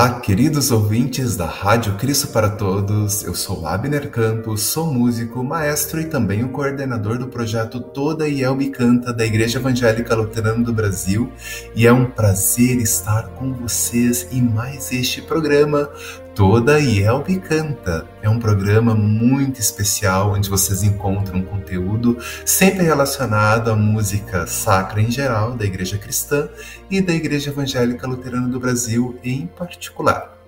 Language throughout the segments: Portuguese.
Olá, queridos ouvintes da Rádio Cristo para Todos. Eu sou Abner Campos, sou músico, maestro e também o coordenador do projeto Toda Yelbe Canta da Igreja Evangélica Luterana do Brasil, e é um prazer estar com vocês em mais este programa Toda Yelbe Canta. É um programa muito especial onde vocês encontram conteúdo sempre relacionado à música sacra em geral da Igreja Cristã e da Igreja Evangélica Luterana do Brasil em particular.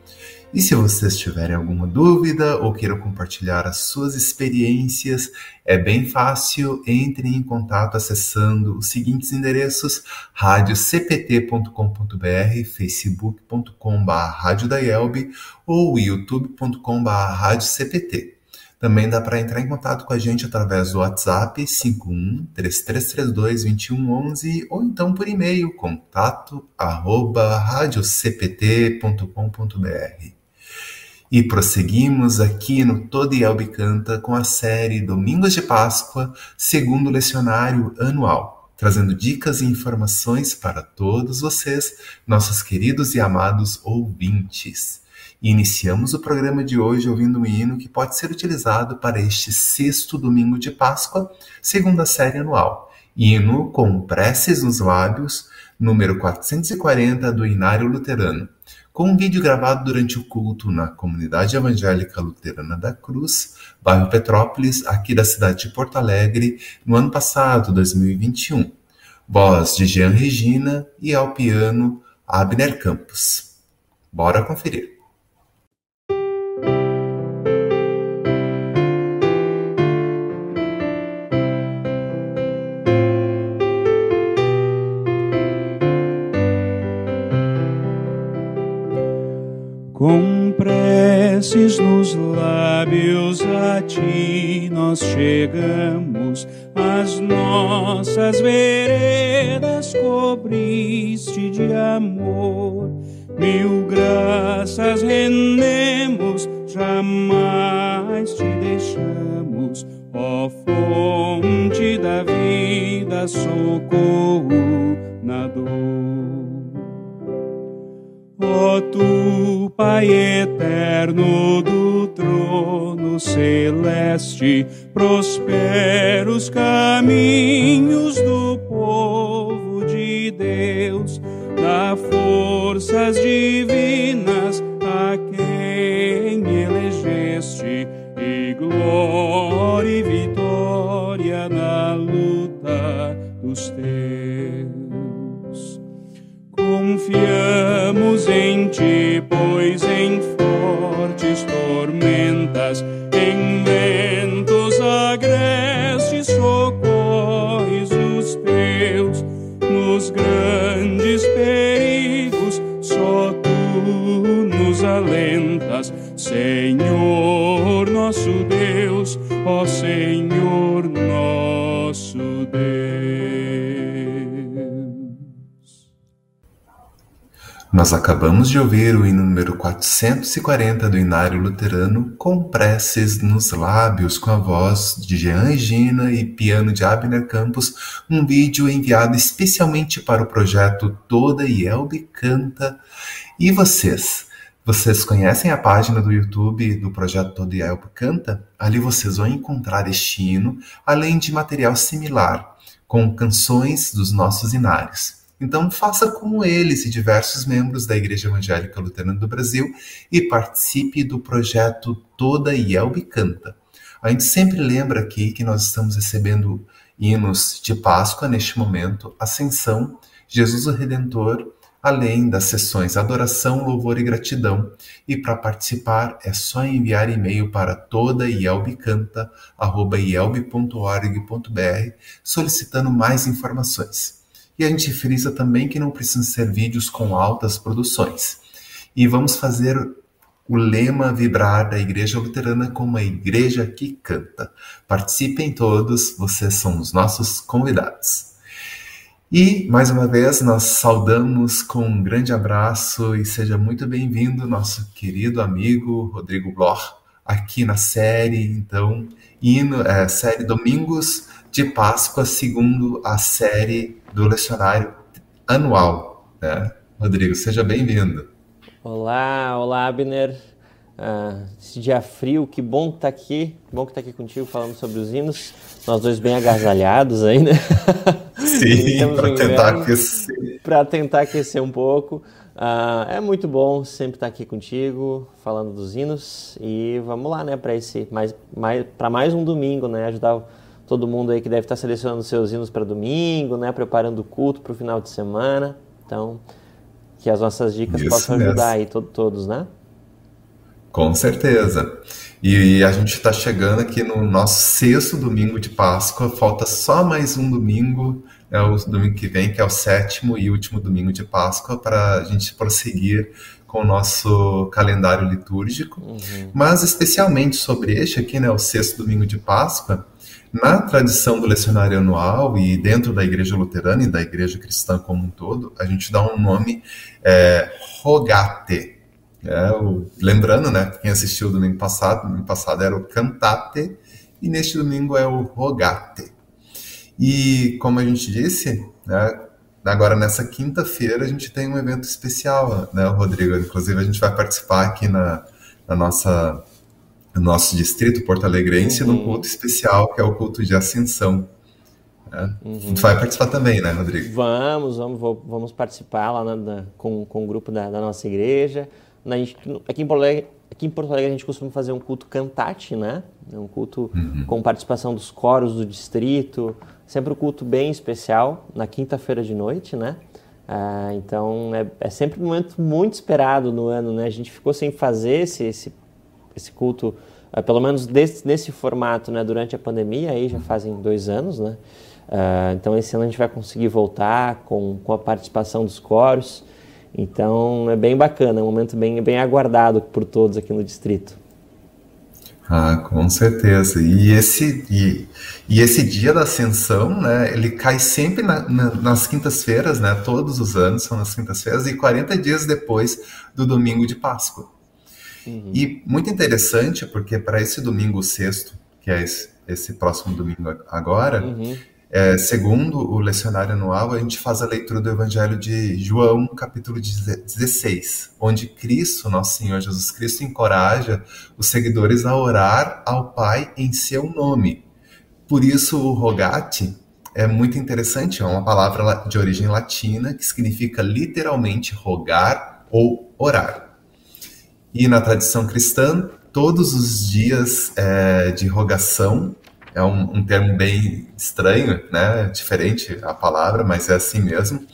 E se vocês tiverem alguma dúvida ou queiram compartilhar as suas experiências, é bem fácil, entrem em contato acessando os seguintes endereços: radiocpt.com.br, facebook.com.br ou youtube.com.br radiocpt. Também dá para entrar em contato com a gente através do WhatsApp 51 3332 2111 ou então por e-mail contato arroba radiocpt.com.br. E prosseguimos aqui no Todo Yelbe Canta com a série Domingos de Páscoa, segundo lecionário anual, trazendo dicas e informações para todos vocês, nossos queridos e amados ouvintes. E iniciamos o programa de hoje ouvindo um hino que pode ser utilizado para este sexto domingo de Páscoa, segundo a série anual. Hino com preces nos lábios, número 440 do Inário Luterano com um vídeo gravado durante o culto na Comunidade Evangélica Luterana da Cruz, bairro Petrópolis, aqui da cidade de Porto Alegre, no ano passado, 2021. Voz de Jean Regina e ao piano Abner Campos. Bora conferir. Ti nós chegamos, as nossas veredas cobriste de amor. Mil graças rendemos, jamais te deixamos, ó fonte da vida, socorro na dor. Ó tu, Pai eterno do trono celeste, prosperos caminhos do povo de Deus, dá forças divinas a quem elegeste, e glória e vitória na luta dos teus. Confiamos em ti, pois em alentas, Senhor nosso Deus, ó Senhor nosso Deus. Nós acabamos de ouvir o hino número 440 do Inário Luterano com preces nos lábios com a voz de Jean Regina e piano de Abner Campos, um vídeo enviado especialmente para o projeto Toda Yelbe Canta. E vocês? Vocês conhecem a página do YouTube do projeto Todo Yelbe Canta? Ali vocês vão encontrar este hino, além de material similar, com canções dos nossos inários. Então faça como eles e diversos membros da Igreja Evangélica Luterana do Brasil e participe do projeto Toda Yelbe Canta. A gente sempre lembra aqui que nós estamos recebendo hinos de Páscoa neste momento, Ascensão, Jesus o Redentor, além das sessões Adoração, Louvor e Gratidão. E para participar é só enviar e-mail para toda solicitando mais informações. E a gente frisa também que não precisam ser vídeos com altas produções. E vamos fazer o lema vibrar da Igreja Luterana como a igreja que canta. Participem todos, vocês são os nossos convidados. E, mais uma vez, nós saudamos com um grande abraço e seja muito bem-vindo, nosso querido amigo Rodrigo Bloch, aqui na série, então, hino, é, série Domingos de Páscoa, segundo a série do lecionário anual. Né? Rodrigo, seja bem-vindo. Olá, olá, Abner. Uh, esse dia frio, que bom estar tá aqui, que bom que tá aqui contigo falando sobre os hinos. Nós dois bem agasalhados aí, né? Sim, para tentar aquecer. Para tentar aquecer um pouco. Uh, é muito bom sempre estar tá aqui contigo, falando dos hinos. E vamos lá, né, para esse mais, mais, para mais um domingo, né? Ajudar todo mundo aí que deve estar tá selecionando seus hinos para domingo, né? Preparando o culto para o final de semana. Então, que as nossas dicas Isso possam ajudar mesmo. aí to todos, né? Com certeza. E a gente está chegando aqui no nosso sexto domingo de Páscoa. Falta só mais um domingo, é o domingo que vem, que é o sétimo e último domingo de Páscoa, para a gente prosseguir com o nosso calendário litúrgico. Uhum. Mas especialmente sobre este aqui, né, o sexto domingo de Páscoa, na tradição do lecionário anual e dentro da igreja luterana e da igreja cristã como um todo, a gente dá um nome é, rogate. É, o, lembrando, né, quem assistiu o domingo passado, domingo passado era o cantate e neste domingo é o rogate. E como a gente disse, né, agora nessa quinta-feira a gente tem um evento especial, né, Rodrigo? Inclusive a gente vai participar aqui na, na nossa no nosso distrito porto-alegrense uhum. num culto especial, que é o culto de ascensão. Né? Uhum. Tu vai participar também, né, Rodrigo? Vamos, vamos, vamos participar lá na, na, com, com o grupo da, da nossa igreja. Na, aqui, em Porto Alegre, aqui em Porto Alegre a gente costuma fazer um culto cantate, né? É um culto uhum. com participação dos coros do distrito, sempre um culto bem especial, na quinta-feira de noite, né? Ah, então é, é, sempre um momento muito esperado no ano, né? A gente ficou sem fazer esse, esse esse culto, uh, pelo menos desse, nesse formato, né, durante a pandemia, aí já fazem dois anos, né? Uh, então esse ano a gente vai conseguir voltar com, com a participação dos coros. Então é bem bacana, é um momento bem, bem aguardado por todos aqui no distrito. Ah, com certeza. E esse, e, e esse dia da ascensão, né, ele cai sempre na, na, nas quintas-feiras, né, todos os anos são nas quintas-feiras, e 40 dias depois do domingo de Páscoa. Uhum. E muito interessante, porque para esse domingo sexto, que é esse, esse próximo domingo agora, uhum. É, segundo o lecionário anual, a gente faz a leitura do Evangelho de João, capítulo 16, onde Cristo, nosso Senhor Jesus Cristo, encoraja os seguidores a orar ao Pai em seu nome. Por isso, o rogate é muito interessante, é uma palavra de origem latina que significa literalmente rogar ou orar. E na tradição cristã, todos os dias é, de rogação, é um, um, termo bem estranho, né? diferente a palavra, mas é assim mesmo.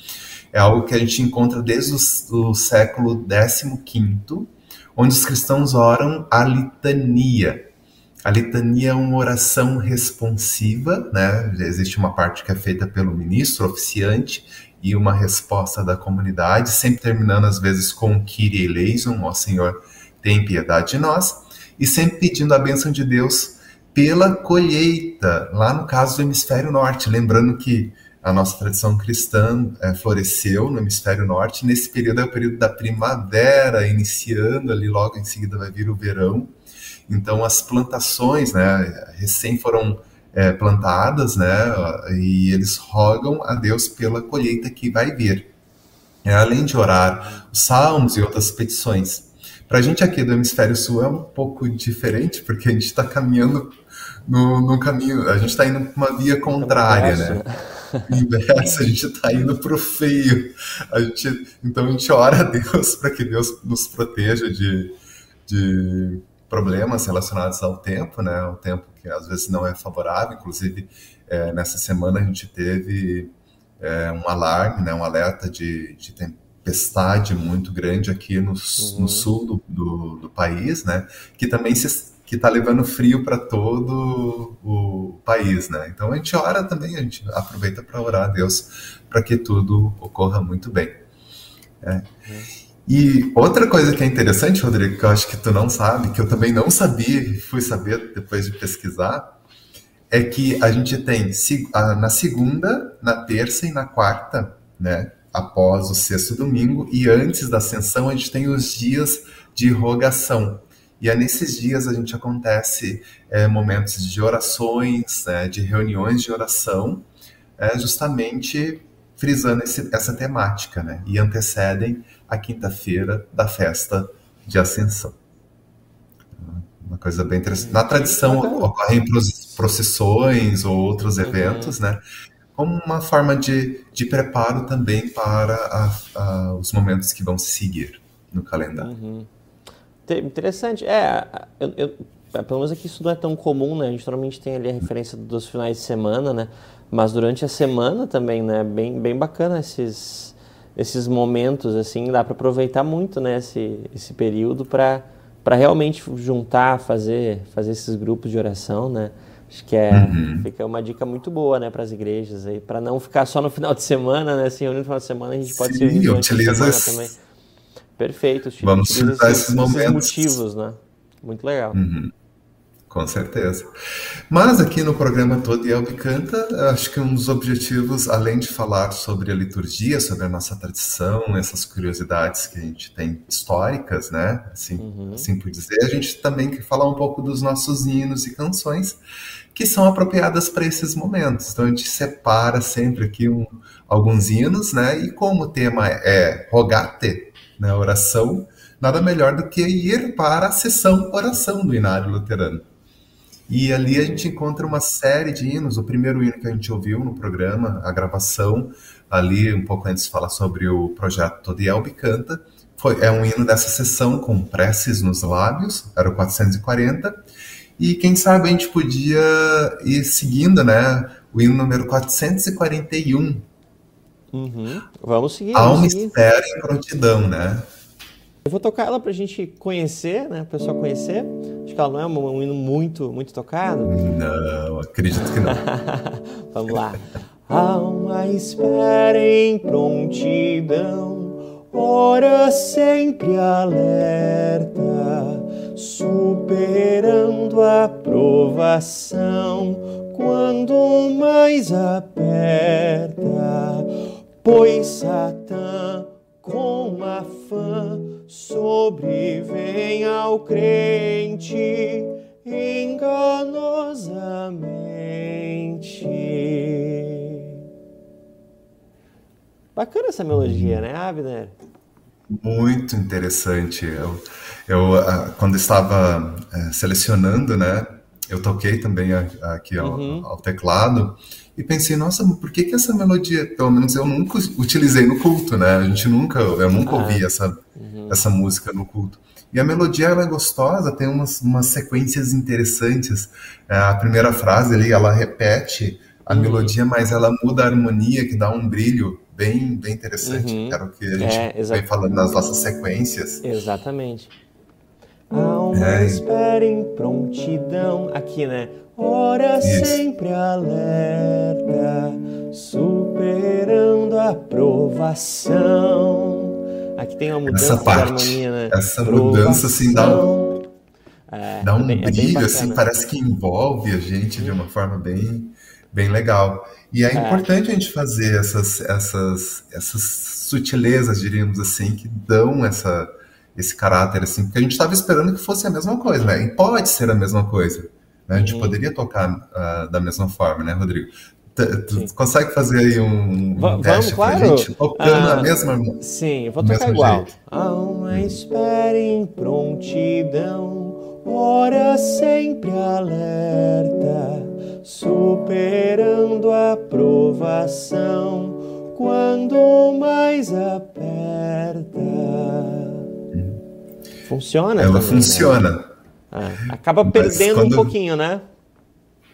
É algo que a gente encontra desde o, século XV, onde os cristãos oram a litania. A litania é uma oração responsiva, né? Existe uma parte que é feita pelo ministro oficiante e uma resposta da comunidade, sempre terminando às vezes com Kyrie eleison, ó Senhor, tem piedade de nós, e sempre pedindo a bênção de Deus pela colheita, lá no caso do hemisfério norte, lembrando que a nossa tradição cristã é, floresceu no hemisfério norte, nesse período é o período da primavera, iniciando ali, logo em seguida vai vir o verão, então as plantações, né, recém foram é, plantadas, né, e eles rogam a Deus pela colheita que vai vir. É, além de orar os salmos e outras petições. Para a gente aqui do Hemisfério Sul é um pouco diferente, porque a gente está caminhando no, no, caminho, a gente está indo para uma via contrária, né? Inversa, a gente está indo para o feio. A gente, então a gente ora a Deus para que Deus nos proteja de, de problemas relacionados ao tempo, né? O tempo que às vezes não é favorável. Inclusive, é, nessa semana a gente teve é, um alarme, né? um alerta de, de tempestade muito grande aqui no, uhum. no sul do, do, do, país, né? Que também se, que está levando frio para todo o país, né? Então a gente ora também, a gente aproveita para orar a Deus para que tudo ocorra muito bem. É. Uhum. E outra coisa que é interessante, Rodrigo, que eu acho que tu não sabe, que eu também não sabia e fui saber depois de pesquisar, é que a gente tem na segunda, na terça e na quarta, né? Após o sexto domingo e antes da ascensão, a gente tem os dias de rogação. E é nesses dias a gente acontece é, momentos de orações, é, de reuniões de oração, é, justamente frisando esse, essa temática, né? E antecedem a quinta-feira da festa de Ascensão. Uma coisa bem interessante. Na tradição ocorrem procissões ou outros uhum. eventos, né? Como uma forma de, de preparo também para a, a, os momentos que vão se seguir no calendário. Uhum. Interessante. É, eu, eu, pelo menos aqui isso não é tão comum, né? A gente normalmente tem ali a referência dos finais de semana, né? Mas durante a semana também, né? Bem, bem bacana esses, esses momentos, assim, dá para aproveitar muito, né? Esse, esse período para para realmente juntar, fazer, fazer esses grupos de oração, né? Acho que é uhum. fica uma dica muito boa, né, para as igrejas aí, para não ficar só no final de semana, né? Se reunir no final de semana, a gente pode se reunir durante a semana esse... também. Perfeito. Vamos utilizar esses, esses momentos. motivos, né? Muito legal. Uhum. Com certeza. Mas aqui no programa Todo Elbe Canta, acho que um dos objetivos, além de falar sobre a liturgia, sobre a nossa tradição, essas curiosidades que a gente tem históricas, né? Assim, uhum. assim por dizer, a gente também quer falar um pouco dos nossos hinos e canções que são apropriadas para esses momentos. Então a gente separa sempre aqui um, alguns hinos, né? E como o tema é rogate, né? Oração, nada melhor do que ir para a sessão oração do Inário Luterano. E ali a gente encontra uma série de hinos. O primeiro hino que a gente ouviu no programa, a gravação, ali um pouco antes de falar sobre o projeto Todielbe Canta, foi, é um hino dessa sessão com preces nos lábios, era o 440. E quem sabe a gente podia ir seguindo, né? O hino número 441. Uhum. Vamos seguir. Há uma espera em prontidão, né? Eu vou tocar ela para a gente conhecer, né? O pessoal conhecer. Ela não é um hino muito, muito tocado. Não, acredito que não. Vamos lá. Uma espera em prontidão, ora sempre alerta, superando a provação quando mais aperta, pois Satã com afã sobrevém ao crente enganosamente. Bacana essa melodia, né, Abner? Muito interessante. Eu, eu ah, quando estava eh, selecionando, né, eu toquei também aqui ao, uhum. ao teclado e pensei, nossa, por que que essa melodia, pelo menos eu nunca utilizei no culto, né? A gente nunca, eu nunca ah. ouvi essa, uhum. Essa música no culto. E a melodia ela é gostosa, tem umas, umas sequências interessantes. É, a primeira frase ali, ela repete a uhum. melodia, mas ela muda a harmonia, que dá um brilho bem, bem interessante. Uhum. Era o que a gente é, vem falando nas nossas sequências. Exatamente. Há uma é. espera em prontidão. Aqui, né? Ora Isso. sempre alerta, superando a provação. Aqui tem uma mudança essa parte, harmonia, né? Essa provação. mudança, assim, dá um, é, dá um é brilho, assim, parece que envolve a gente de uma forma bem, bem legal. E é, é, importante a gente fazer essas, essas, essas sutilezas, diríamos assim, que dão essa, esse caráter, assim, porque a gente estava esperando que fosse a mesma coisa, né? E pode ser a mesma coisa. Né? A gente uhum. poderia tocar uh, da mesma forma, né, Rodrigo? Tu consegue fazer aí um, um teste claro. pra gente? Tocando ah, a mesma Sim, eu vou tocar igual. Jeito. Há uma espera em prontidão, ora sempre alerta, superando a provação, quando mais aperta. Funciona. Ela também, né? funciona. Né? Ah, acaba Mas perdendo quando... um pouquinho, né?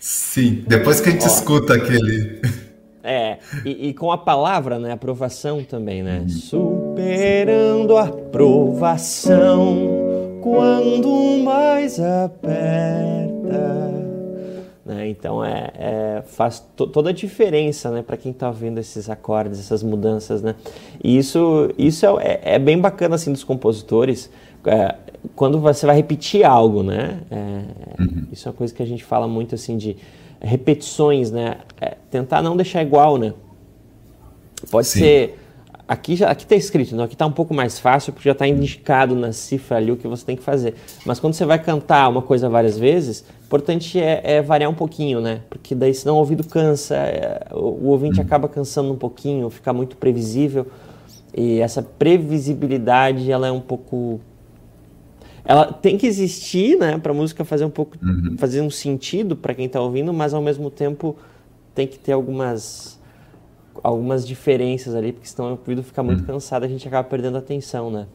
Sim, depois que a gente Ó. escuta aquele. É, e, e, com a palavra, né? Aprovação também, né? Uhum. Superando a aprovação quando mais aperta. Né? Então é, é faz toda a diferença né, para quem está vendo esses acordes, essas mudanças. Né? E isso, isso é, é, é bem bacana assim, dos compositores. É, quando você vai repetir algo, né? É, uhum. Isso é uma coisa que a gente fala muito assim de repetições, né? É, tentar não deixar igual, né? Pode Sim. ser aqui já aqui está escrito, né? aqui está um pouco mais fácil porque já está indicado na cifra ali o que você tem que fazer. Mas quando você vai cantar uma coisa várias vezes, importante é, é, variar um pouquinho, né? Porque daí senão o ouvido cansa, é, o, o, ouvinte uhum. acaba cansando um pouquinho, fica muito previsível. E essa previsibilidade, ela é um pouco ela tem que existir, né, para a música fazer um pouco, uhum. fazer um sentido para quem está ouvindo, mas ao mesmo tempo tem que ter algumas algumas diferenças ali, porque senão o ouvido fica muito uhum. cansado, a gente acaba perdendo a atenção, né?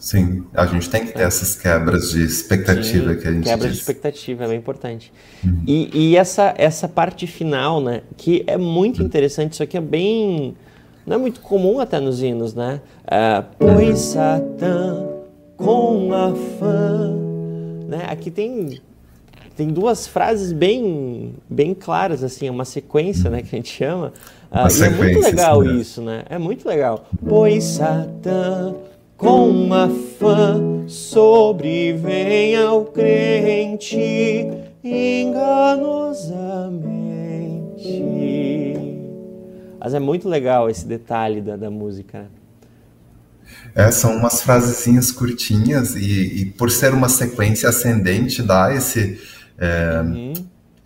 Sim, a gente tem que ter é. essas quebras de expectativa Sim, que a gente quebra diz. de expectativa é bem importante. Uhum. E, e, essa, essa parte final, né, que é muito uhum. interessante, isso aqui é bem... não é muito comum até nos hinos, né? Uh, pois Satã com afã. Né? Aqui tem, tem duas frases bem, bem claras, assim, é uma sequência né, que a gente chama. Uh, e é muito legal né? isso, né? É muito legal. Pois Satã com afã sobrevém ao crente enganosamente. Mas é muito legal esse detalhe da, da música. É, são umas frasezinhas curtinhas e, e, por ser uma sequência ascendente dá esse, é, uhum.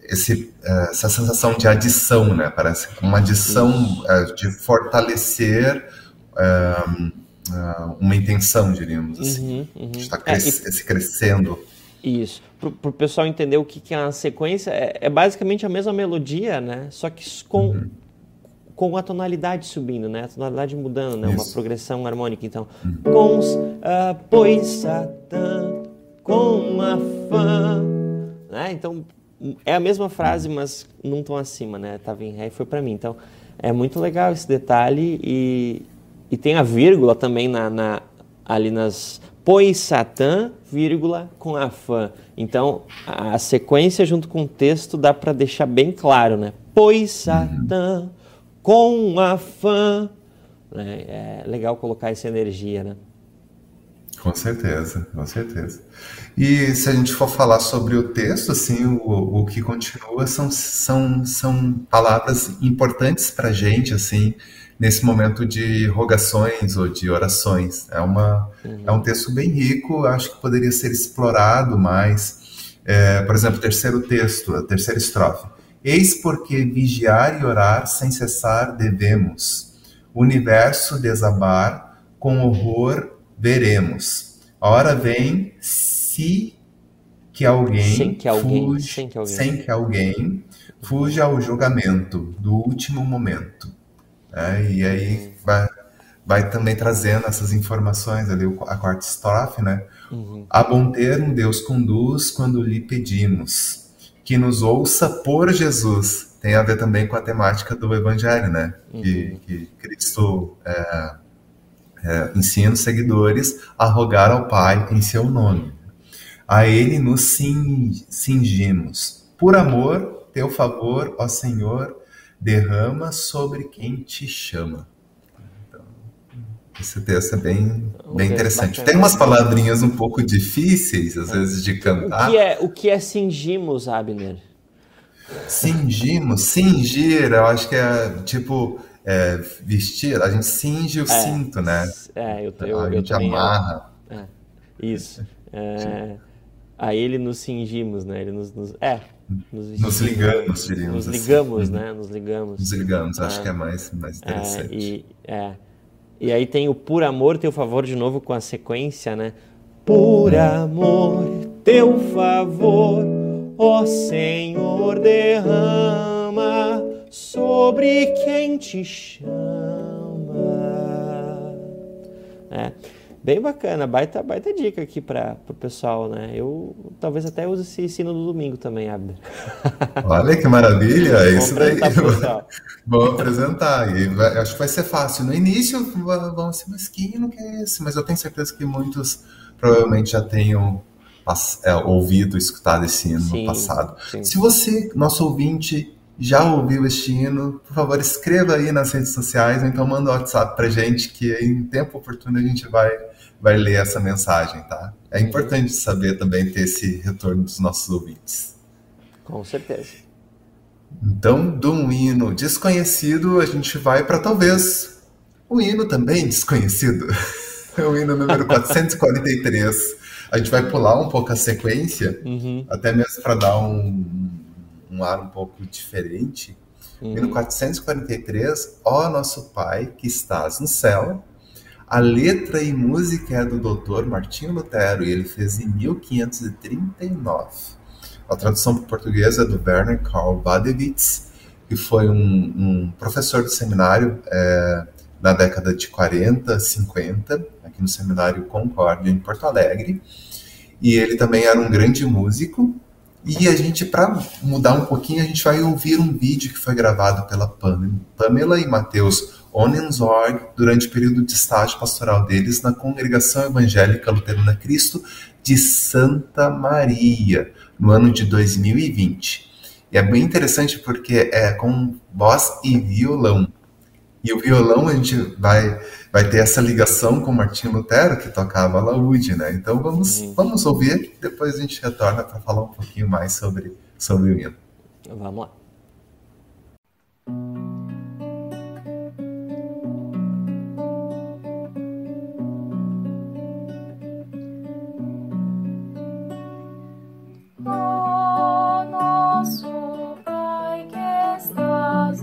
esse é, essa sensação de adição, né? Parece uma adição é, de fortalecer é, é, uma intenção, diríamos assim. Uhum, uhum. Está cres e... crescendo. Isso. Para o pessoal entender o que, que é uma sequência, é, basicamente a mesma melodia, né? Só que com uhum com a tonalidade subindo, né? A tonalidade mudando, né? Isso. Uma progressão harmônica. Então, com uh, pois Satã, com a fã, né? Então, é a mesma frase, mas num tom acima, né? Tava em ré e foi para mim. Então, é muito legal esse detalhe e, e tem a vírgula também na, na ali nas pois Satã, vírgula, com a fã. Então, a sequência junto com o texto dá para deixar bem claro, né? Pois Satã, com afã. Né? É legal colocar essa energia, né? Com certeza, com certeza. E se a gente for falar sobre o texto, assim, o, o que continua são, são, são palavras importantes para a gente, assim, nesse momento de rogações ou de orações. É, uma, uhum. é um texto bem rico, acho que poderia ser explorado mais. É, por exemplo, terceiro texto, a terceira estrofe. Eis porque vigiar e orar sem cessar devemos. O universo desabar, com horror veremos. A hora vem, se que alguém, sem que alguém, fuge, sem que alguém, sem que alguém fuja ao julgamento do último momento. É, e aí vai, vai também trazendo essas informações ali, a quarta estrofe, né? Uhum. A bom termo Deus conduz quando lhe pedimos que nos ouça por Jesus. Tem a ver também com a temática do Evangelho, né? Uhum. Que, que, Cristo é, é, ensina os seguidores a rogar ao Pai em seu nome. A Ele nos cingimos. Por amor, teu favor, ó Senhor, derrama sobre quem te chama. Esse texto é bem, bem interessante. Bacana. Tem umas palavrinhas um pouco difíceis, às vezes, de cantar. O que é, o que é cingimos, Abner? Cingimos, cingir, eu acho que é tipo é, vestir, a gente cinge o é, cinto, né? É, eu, eu, a gente eu amarra. É, isso. É, a ele nos cingimos, né? Ele nos, nos é, nos, nos, ligamos, diríamos. Nos ligamos, assim. né? Nos ligamos. Nos ligamos, acho é. que é mais, mais é, interessante. e, é. E aí tem o por amor, teu favor de novo com a sequência, né? Por amor, teu favor, ó Senhor, derrama sobre quem te chama. É. Bem bacana, baita, baita dica aqui para o pessoal, né? Eu talvez até use esse ensino no domingo também, Abner. Olha que maravilha, isso daí. Vamos apresentar. E vai, acho que vai ser fácil. No início vão ser, mas que não que é esse? Mas eu tenho certeza que muitos provavelmente já tenham é, ouvido, escutado esse hino sim, no passado. Sim. Se você, nosso ouvinte, já ouviu este hino, por favor, escreva aí nas redes sociais, ou então manda um WhatsApp pra gente, que em tempo oportuno a gente vai vai ler essa mensagem, tá? É importante saber também ter esse retorno dos nossos ouvintes. Com certeza. Então, de um hino desconhecido, a gente vai para talvez um hino também desconhecido. É o hino número 443 a gente vai pular um pouco a sequência, Uhum. até mesmo para dar um, um ar um pouco diferente. Uhum. E no 443, ó nosso Pai que estás no céu, a letra e música é do doutor Martinho Lutero e ele fez em 1539. A tradução para português é do Werner Karl Badewitz, que foi um, um professor do seminário é, na década de 40, 50, aqui no Seminário Concórdia, em Porto Alegre. E ele também era um grande músico. E a gente, para mudar um pouquinho, a gente vai ouvir um vídeo que foi gravado pela Pam- Pamela e Matheus Onenzorg durante o período de estágio pastoral deles na Congregação Evangélica Luterana Cristo de Santa Maria, no ano de 2020. E é bem interessante porque é com voz e violão. E o violão a gente vai, vai ter essa ligação com Martinho Lutero, que tocava alaúde, né? Então vamos, vamos ouvir, depois a gente retorna para falar um pouquinho mais sobre, sobre o hino. Vamos lá. Que estás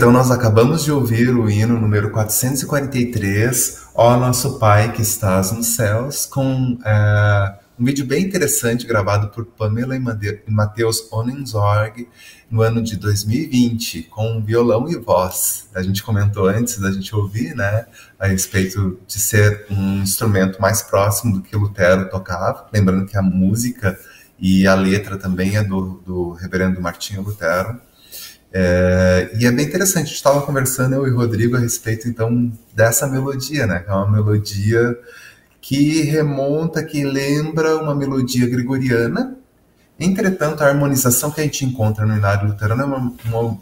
Então nós acabamos de ouvir o hino número 443, Ó Nosso Pai que estás nos céus, com é, um vídeo bem interessante gravado por Pamela e Matheus Onenzorg no ano de 2020, com violão e voz. A gente comentou antes da gente ouvir, né, a respeito de ser um instrumento mais próximo do que Lutero tocava, lembrando que a música e a letra também é do, do reverendo Martinho Lutero. É, e é bem interessante, a gente estava conversando, eu e o Rodrigo, a respeito então dessa melodia, né? Que é uma melodia que remonta, que lembra uma melodia gregoriana. Entretanto, a harmonização que a gente encontra no Inário Luterano é uma,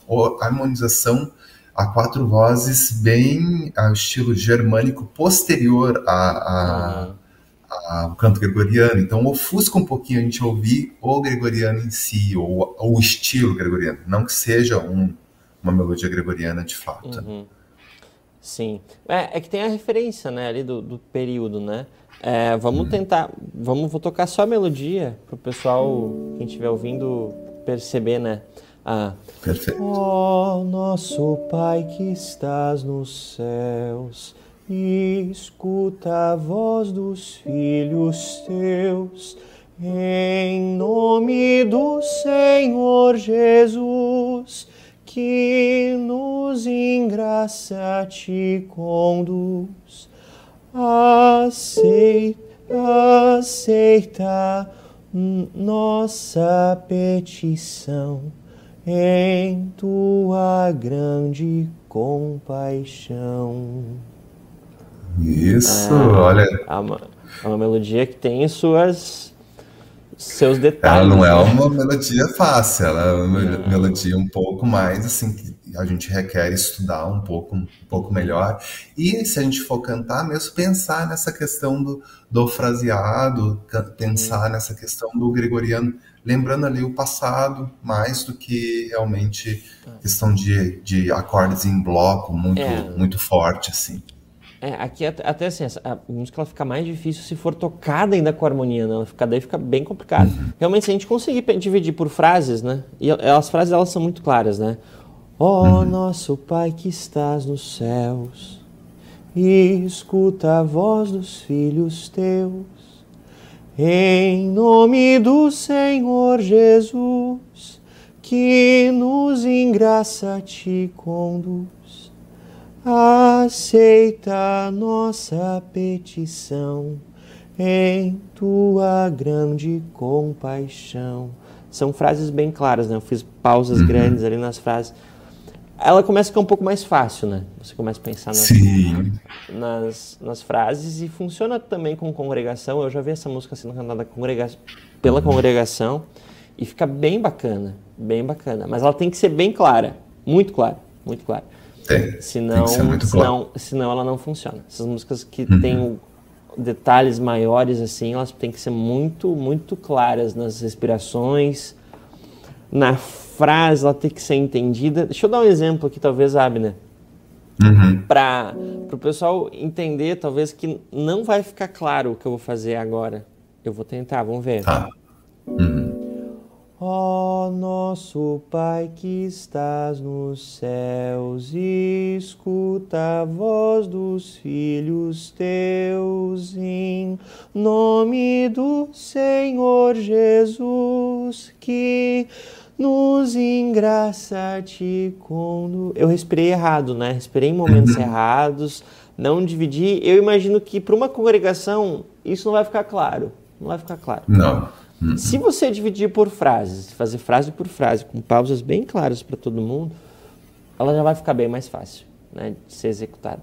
uma harmonização a quatro vozes bem ao estilo germânico posterior a, a, uhum o canto gregoriano. Então, ofusca um pouquinho a gente ouvir o gregoriano em si, ou, ou o estilo gregoriano. Não que seja um, uma melodia gregoriana de fato. Uhum. Sim. É, é, que tem a referência né, ali do, do período, né? É, vamos uhum. tentar. Vamos vou tocar só a melodia para o pessoal, quem estiver ouvindo, perceber, né? Ah, Perfeito. Ó oh, nosso Pai que estás nos céus escuta a voz dos filhos teus, em nome do Senhor Jesus, que nos engraça te conduz. Aceita, aceita nossa petição em tua grande compaixão. Isso, é, olha. É uma, é uma melodia que tem suas seus detalhes. Ela não é né? uma melodia fácil, ela é uma não. melodia um pouco mais assim que a gente requer estudar um pouco, um pouco melhor. E se a gente for cantar, mesmo pensar nessa questão do, do fraseado, pensar hum. nessa questão do gregoriano, lembrando ali o passado mais do que realmente tá. questão de, de acordes em bloco muito, é. muito forte, assim. É, aqui até assim, a música ela fica mais difícil se for tocada ainda com harmonia, né? Ela fica, daí fica bem complicado. Uhum. Realmente, se a gente conseguir dividir por frases, né? E as frases elas são muito claras, né? Ó oh, nosso Pai que estás nos céus, e escuta a voz dos filhos teus, em nome do Senhor Jesus, que nos engraça te conduz aceita nossa petição em tua grande compaixão. São frases bem claras, né? Eu fiz pausas uhum. grandes ali nas frases. Ela começa a ficar um pouco mais fácil, né? Você começa a pensar nas, nas, nas, frases e funciona também com congregação. Eu já vi essa música sendo cantada congrega pela congregação e fica bem bacana, bem bacana. Mas ela tem que ser bem clara, muito clara, muito clara. Tem. Senão, tem muito senão, claro. senão ela não funciona. Essas músicas que uhum. têm detalhes maiores assim, elas têm que ser muito, muito claras nas respirações, na frase, ela tem que ser entendida. Deixa eu dar um exemplo aqui, talvez, Abner. Uhum. Para o pessoal entender, talvez, que não vai ficar claro o que eu vou fazer agora. Eu vou tentar, vamos ver. Tá. Uhum. Ó nosso Pai que estás nos céus, escuta a voz dos filhos teus, em nome do Senhor Jesus, que nos engraça te quando. Eu respirei errado, né? Respirei em momentos uhum. errados, não dividi. Eu imagino que para uma congregação isso não vai ficar claro. Não vai ficar claro. Não. Uhum. Se você dividir por frases, fazer frase por frase, com pausas bem claras para todo mundo, ela já vai ficar bem mais fácil né, de ser executada.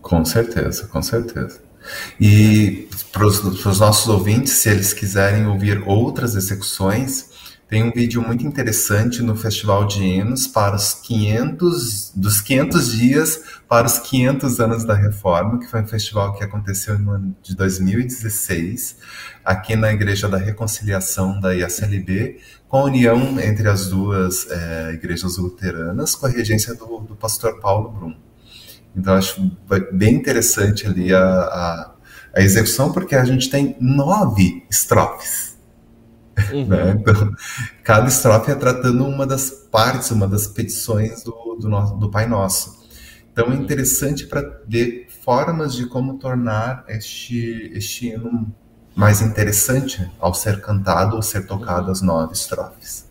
Com certeza, com certeza. E para os nossos ouvintes, se eles quiserem ouvir outras execuções, tem um vídeo muito interessante no Festival de Hinos para os 500, dos 500 dias para os 500 anos da Reforma, que foi um festival que aconteceu no ano de 2016, aqui na Igreja da Reconciliação da ISLB, com a união entre as duas é, igrejas luteranas, com a regência do, do pastor Paulo Brum. Então, acho bem interessante ali a, a, a execução, porque a gente tem nove estrofes Né? Então, cada estrofe é tratando uma das partes, uma das petições do, do, nosso, do Pai Nosso. Então é interessante para ver formas de como tornar este, este hino mais interessante ao ser cantado ou ser tocado as nove estrofes.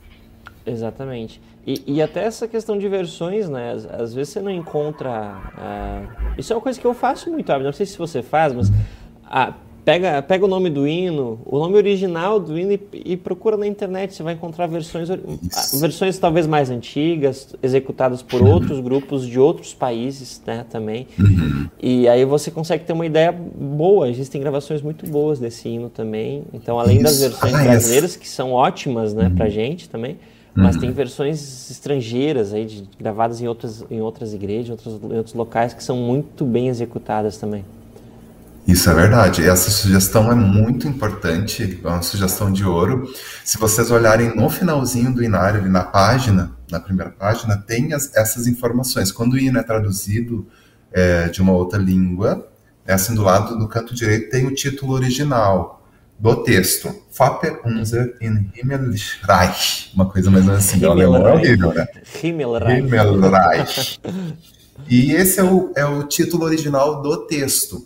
Exatamente. E, e até essa questão de versões, né? Às, às vezes você não encontra. ah, isso é uma coisa que eu faço muito, Abner. Não sei se você faz, mas ah, pega, pega o nome do hino, o nome original do hino e, e procura na internet. Você vai encontrar versões, Isso. ah, versões talvez mais antigas, executadas por outros grupos de outros países, né? Também. E aí você consegue ter uma ideia boa. Existem gravações muito boas desse hino também. Então, além das Isso. versões Ah, essa- brasileiras, que são ótimas, né, pra gente também, mas tem versões estrangeiras aí, de- gravadas em outras, em outras igrejas, em outros, em outros locais, que são muito bem executadas também. Isso é verdade. Essa sugestão é muito importante, é uma sugestão de ouro. Se vocês olharem no finalzinho do inário, ali na página, na primeira página, tem as- essas informações. Quando o hino é traduzido é, de uma outra língua, é assim do lado do canto direito tem o título original do texto. Vater unser in Himmelreich. Uma coisa mais ou menos assim. Alemão é horrível, né? Himmelreich. Himmelreich. E esse é o, é o título original do texto.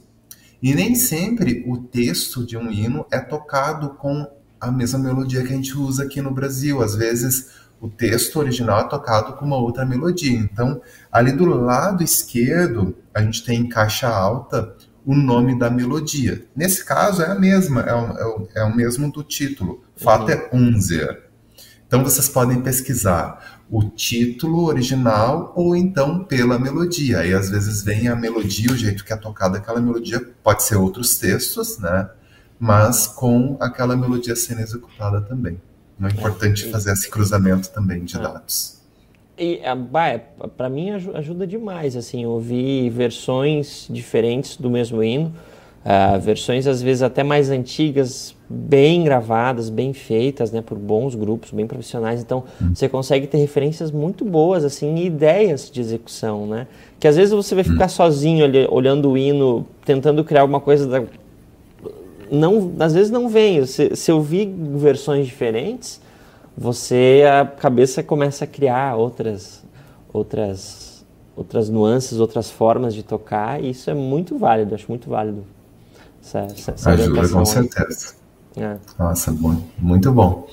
E nem sempre o texto de um hino é tocado com a mesma melodia que a gente usa aqui no Brasil. Às vezes o texto original é tocado com uma outra melodia. Então, ali do lado esquerdo, a gente tem em caixa alta o nome da melodia. Nesse caso, é a mesma, é o, é o, é o mesmo do título, Vater unser. Então vocês podem pesquisar o título original ou então pela melodia. Aí às vezes vem a melodia, o jeito que é tocada aquela melodia, pode ser outros textos, né? Mas com aquela melodia sendo executada também. Então é importante fazer esse cruzamento também de dados. E, ah, é, pra mim aju- ajuda demais, assim, ouvir versões diferentes do mesmo hino, ah, versões às vezes até mais antigas, bem gravadas, bem feitas, né, por bons grupos, bem profissionais. Então, você consegue ter referências muito boas, assim, e ideias de execução, né? Que às vezes você vai ficar sozinho ali, olhando o hino, tentando criar alguma coisa da, não, às vezes não vem. Se, se ouvir versões diferentes, você a cabeça começa a criar outras, outras, outras nuances, outras formas de tocar. E isso é muito válido. Acho muito válido. Ajuda com certeza. É. Nossa, mu- muito bom.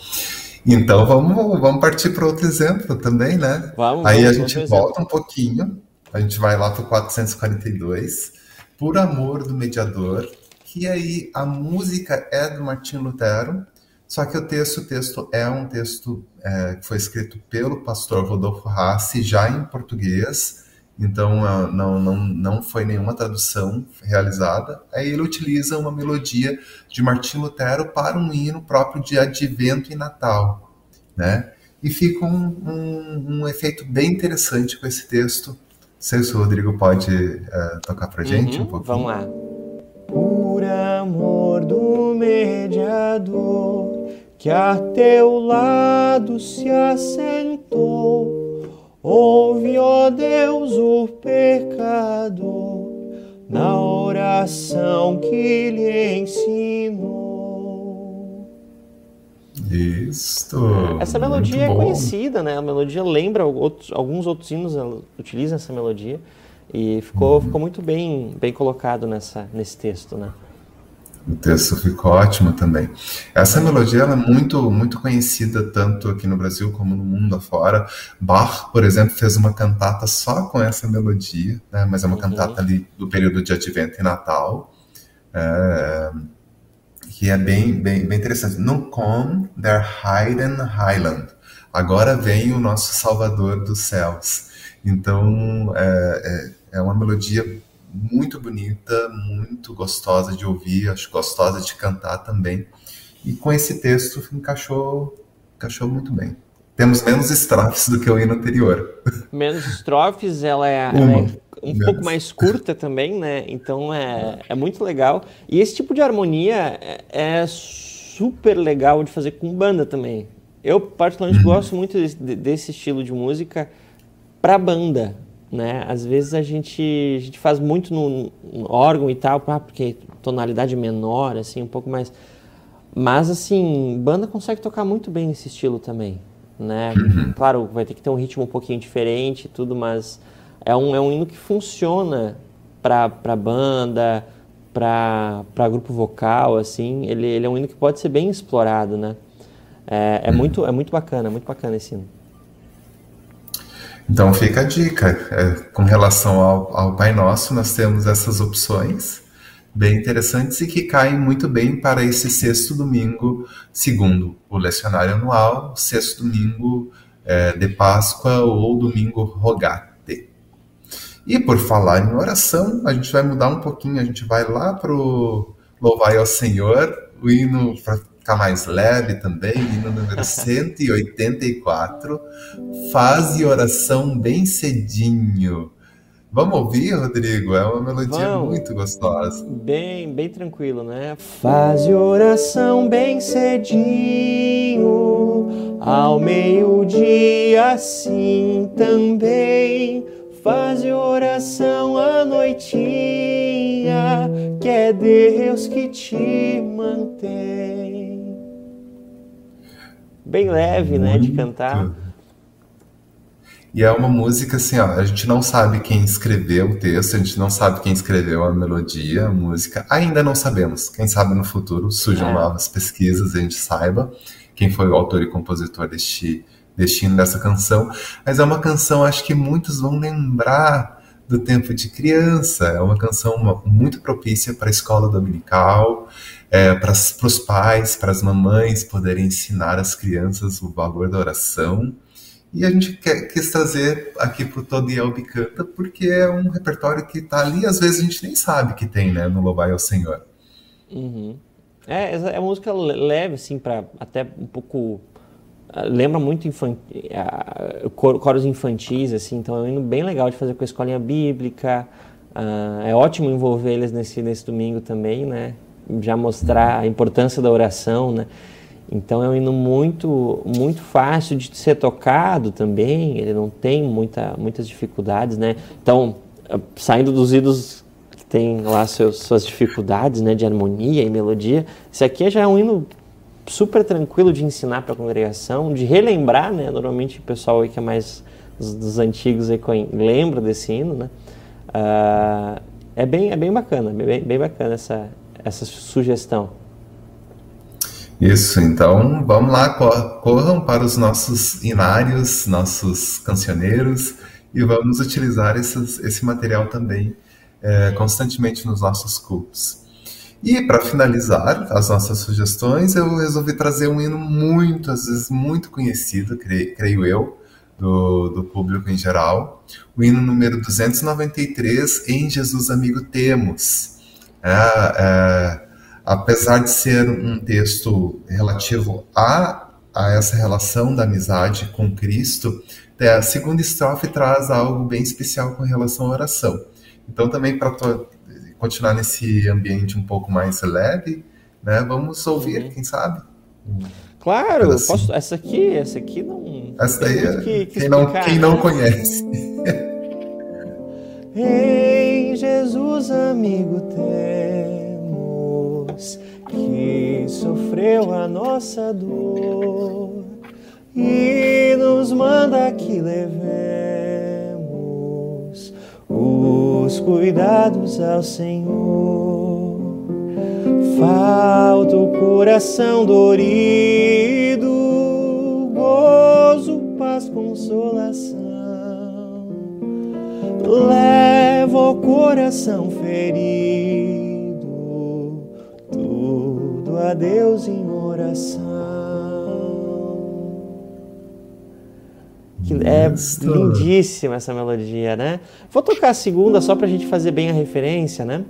Então vamos, vamos partir para outro exemplo também, né? Vamos, Aí vamos, a gente exemplo. volta um pouquinho, a gente vai lá para o 442, Por Amor do Mediador, que aí a música é do Martim Lutero, só que o texto, o texto é um texto é, que foi escrito pelo pastor Rodolfo Rassi, já em português, então ah, não, não, não foi nenhuma tradução realizada. Aí ele utiliza uma melodia de Martim Lutero para um hino próprio de Advento e Natal, né? E fica um, um, um efeito bem interessante com esse texto. Não sei se o Rodrigo pode eh, tocar pra gente Uhum, um pouquinho. Vamos lá. Por amor do mediador que a teu lado se assentou, ouve, ó Deus, o pecador na oração que lhe ensinou. Isso. Essa muito melodia é bom. conhecida, né? A melodia lembra outros- alguns outros hinos, ela utiliza essa melodia e ficou, Uhum. ficou muito bem, bem colocado nessa, nesse texto, né? O texto ficou ótimo também. Essa melodia ela é muito, muito conhecida tanto aqui no Brasil como no mundo afora. Bach, por exemplo, fez uma cantata só com essa melodia, né? mas é uma Uhum. cantata ali do período de Advento e Natal, é, que é bem, bem, bem interessante. No com der Heiden Highland. Agora vem o nosso Salvador dos céus. Então, é, é, é uma melodia muito bonita, muito gostosa de ouvir, acho gostosa de cantar também. E com esse texto encaixou, encaixou muito bem. Temos menos estrofes do que o hino anterior. Menos estrofes, ela é, ela é um Menos. pouco mais curta também, né? Então é, é muito legal. E esse tipo de harmonia é, é super legal de fazer com banda também. Eu, particularmente, gosto muito desse, de- desse estilo de música para banda, né? Às vezes a gente, a gente faz muito no, no órgão e tal, pá, porque tonalidade menor, assim, um pouco mais... Mas assim, banda consegue tocar muito bem nesse estilo também, né? Claro, vai ter que ter um ritmo um pouquinho diferente e tudo, mas é um, é um hino que funciona para pra banda, para pra grupo vocal, assim. Ele, ele é um hino que pode ser bem explorado, né? É, é muito, é muito bacana, muito bacana esse hino. Então fica a dica. É, com relação ao, ao Pai Nosso, nós temos essas opções bem interessantes e que caem muito bem para esse sexto domingo, segundo o lecionário anual, sexto domingo é, de Páscoa ou domingo rogate. E por falar em oração, a gente vai mudar um pouquinho, a gente vai lá para o Louvai ao Senhor, o hino ficar mais leve também, hino número 184, faz oração bem cedinho. Vamos ouvir, Rodrigo? É uma melodia Vamos. muito gostosa. Bem, bem tranquilo, né? Faz oração bem cedinho, ao meio-dia assim também. Faz oração à noitinha, que é Deus que te mantém. Bem leve, né, de cantar. E é uma música assim, ó, a gente não sabe quem escreveu o texto, a gente não sabe quem escreveu a melodia, a música, ainda não sabemos. Quem sabe no futuro surjam É. novas pesquisas a gente saiba quem foi o autor e compositor deste, hino, dessa canção. Mas é uma canção, acho que muitos vão lembrar do tempo de criança. É uma canção muito propícia para a escola dominical, é, para os pais, para as mamães poderem ensinar as crianças o valor da oração. E a gente quer, quis trazer aqui pro Todo Yelbi Canta, porque é um repertório que tá ali, às vezes a gente nem sabe que tem, né, no Louvai ao Senhor. Uhum. É, é uma música le- leve, assim, para até um pouco. ah, Lembra muito infan- cor- coros infantis, assim, então é um hino bem legal de fazer com a escolinha bíblica. Ah, é ótimo envolver eles nesse, nesse domingo também, né? Já mostrar a importância da oração, né? Então é um hino muito, muito fácil de ser tocado também, ele não tem muita, muitas dificuldades, né? Então, ah, saindo dos idos que tem lá seus, suas dificuldades, né, de harmonia e melodia, esse aqui já é um hino super tranquilo de ensinar para a congregação, de relembrar, né? Normalmente o pessoal aí que é mais dos, dos antigos aí lembra desse hino, né? Ah, é bem, é bem bacana, bem, bem bacana essa, essa sugestão. Isso, então vamos lá, cor- corram para os nossos inários, nossos cancioneiros, e vamos utilizar esse material também é, constantemente nos nossos cultos. E para finalizar as nossas sugestões, eu resolvi trazer um hino muito, às vezes muito conhecido, cre- creio eu, do, do público em geral, o hino número 293, Em Jesus Amigo Temos. É, é, apesar de ser um texto relativo a, a essa relação da amizade com Cristo, é, a segunda estrofe traz algo bem especial com relação à oração. Então, também para continuar nesse ambiente um pouco mais leve, né, vamos ouvir, quem sabe? Claro, Pedacinho. posso, essa aqui, essa aqui não. Essa daí é que- que quem, não, quem não né? conhece. Em Jesus, amigo, temos que sofreu a nossa dor e nos manda que levemos os cuidados ao Senhor. Falta o coração dorido, gozo, paz, consolação. Leva coração ferido, tudo a Deus em oração. Que é lindíssima essa melodia, né? Vou tocar a segunda só pra gente fazer bem a referência, né?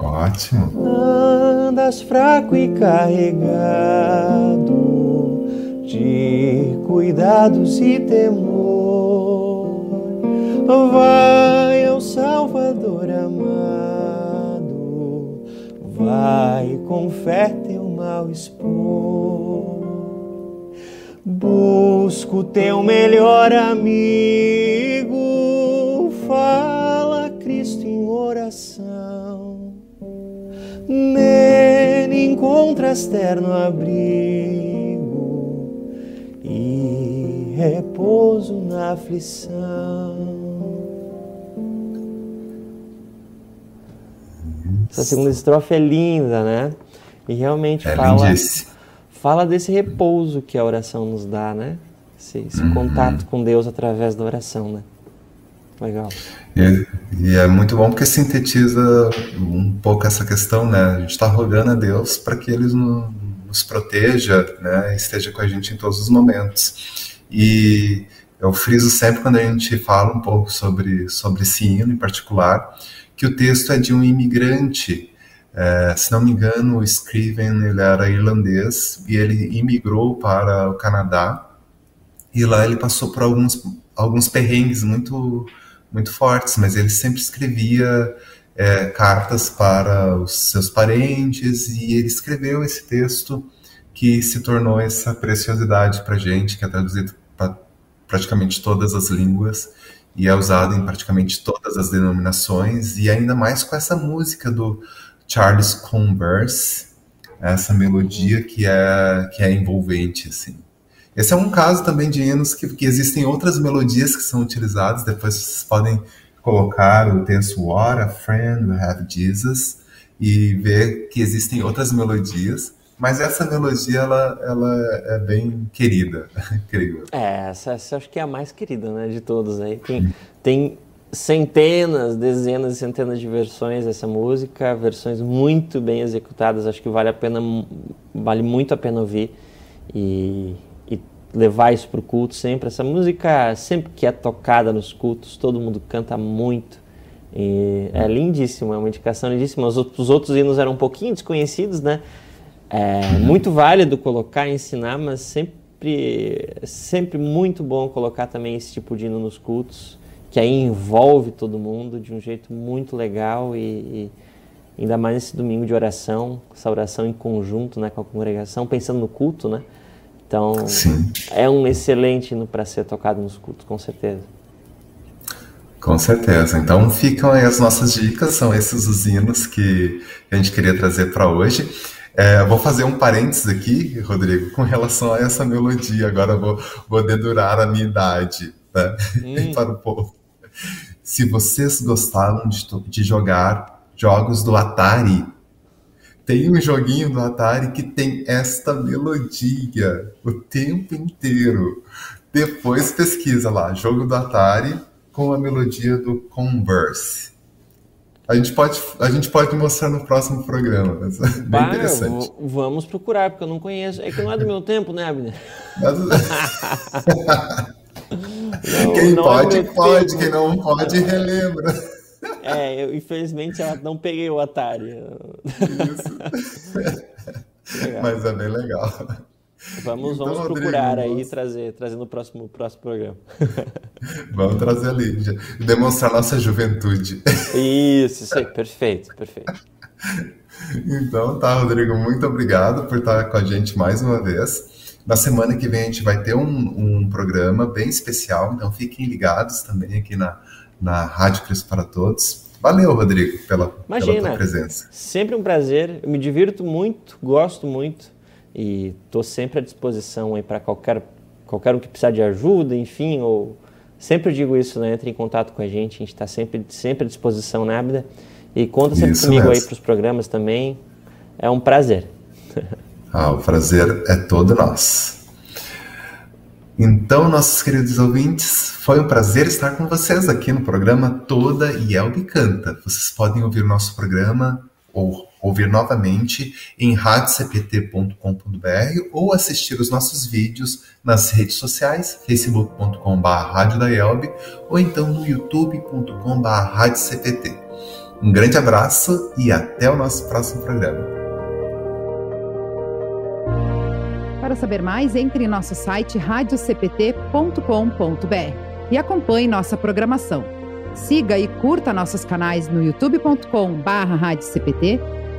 Ótimo. Andas fraco e carregado de cuidados e temor. Vai Salvador amado, vai com fé teu mal expor. Busco teu melhor amigo, fala Cristo em oração. Nele encontras terno abrigo e repouso na aflição. Essa segunda estrofe é linda, né? E realmente É fala, fala desse repouso que a oração nos dá, né? Esse, esse Uhum. contato com Deus através da oração, né? Legal. E, e é muito bom porque sintetiza um pouco essa questão, né? A gente está rogando a Deus para que Ele no- nos proteja, né? Esteja com a gente em todos os momentos. E eu friso sempre quando a gente fala um pouco sobre, sobre esse hino em particular, que o texto é de um imigrante. É, se não me engano, o Scriven ele era irlandês e ele imigrou para o Canadá e lá ele passou por alguns, alguns perrengues muito, muito fortes, mas ele sempre escrevia é, cartas para os seus parentes e ele escreveu esse texto que se tornou essa preciosidade para gente, que é traduzido para praticamente todas as línguas e é usado em praticamente todas as denominações e ainda mais com essa música do Charles Converse, essa melodia que é que é envolvente assim. Esse é um caso também de hinos que, que existem outras melodias que são utilizadas. Depois vocês podem colocar o texto What a Friend We Have Jesus e ver que existem outras melodias. Mas essa melodia ela, ela é bem querida, creio. É, essa, essa acho que é a mais querida, né, de todos aí. Tem, tem centenas, dezenas e centenas de versões dessa música, versões muito bem executadas, acho que vale a pena, vale muito a pena ouvir e, e levar isso pro culto sempre. Essa música, sempre que é tocada nos cultos, todo mundo canta muito. E é lindíssima, é uma indicação lindíssima. Os, outros- os outros hinos eram um pouquinho desconhecidos, né? É muito válido colocar ensinar, mas sempre, sempre muito bom colocar também esse tipo de hino nos cultos, que aí envolve todo mundo de um jeito muito legal e, e ainda mais nesse domingo de oração, essa oração em conjunto né, com a congregação, pensando no culto, né? Então, Sim. é um excelente hino para ser tocado nos cultos, com certeza. Com certeza. Então ficam aí as nossas dicas, são esses os hinos que a gente queria trazer para hoje. É, vou fazer um parênteses aqui, Rodrigo, com relação a essa melodia. Agora vou, vou dedurar a minha idade né? Hum. para o povo. Se vocês gostavam de, de jogar jogos do Atari, tem um joguinho do Atari que tem esta melodia o tempo inteiro. Depois pesquisa lá, jogo do Atari com a melodia do Converse. A gente pode, a gente pode mostrar no próximo programa, mas é bem Bah, interessante. vou- vamos procurar, porque eu não conheço. É que não é do meu tempo, né, Abner? Não- quem não é pode, meu pode, tempo. quem não pode, relembra. É, eu, infelizmente eu não peguei o Atari. Legal. Mas é bem legal. Vamos, Então, vamos Rodrigo, procurar aí vamos- trazer, trazer no próximo, próximo programa. Vamos trazer ali, já- demonstrar nossa juventude. Isso, isso aí, perfeito, perfeito. Então tá, Rodrigo, muito obrigado por estar com a gente mais uma vez. Na semana que vem a gente vai ter um, um programa bem especial, então fiquem ligados também aqui na, na Rádio Cristo para Todos. Valeu, Rodrigo, pela, pela Imagina. tua presença. Sempre um prazer, eu me divirto muito, gosto muito e estou sempre à disposição aí para qualquer, qualquer um que precisar de ajuda, enfim, ou sempre digo isso, né? Entre em contato com a gente, a gente está sempre, sempre à disposição, né, Abda? E conta sempre Isso comigo aí mesmo. para os programas também. É um prazer. Ah, o prazer é todo nosso. Então, nossos queridos ouvintes, foi um prazer estar com vocês aqui no programa Toda Yelb Canta. Vocês podem ouvir o nosso programa ou ouvir novamente em radiocpt.com.br ou assistir os nossos vídeos nas redes sociais, facebook.com.br ou então no youtube.com.br radiocpt. Um grande abraço e até o nosso próximo programa. Para saber mais, entre em nosso site radiocpt.com.br e acompanhe nossa programação. Siga e curta nossos canais no youtube.com/radiocpt,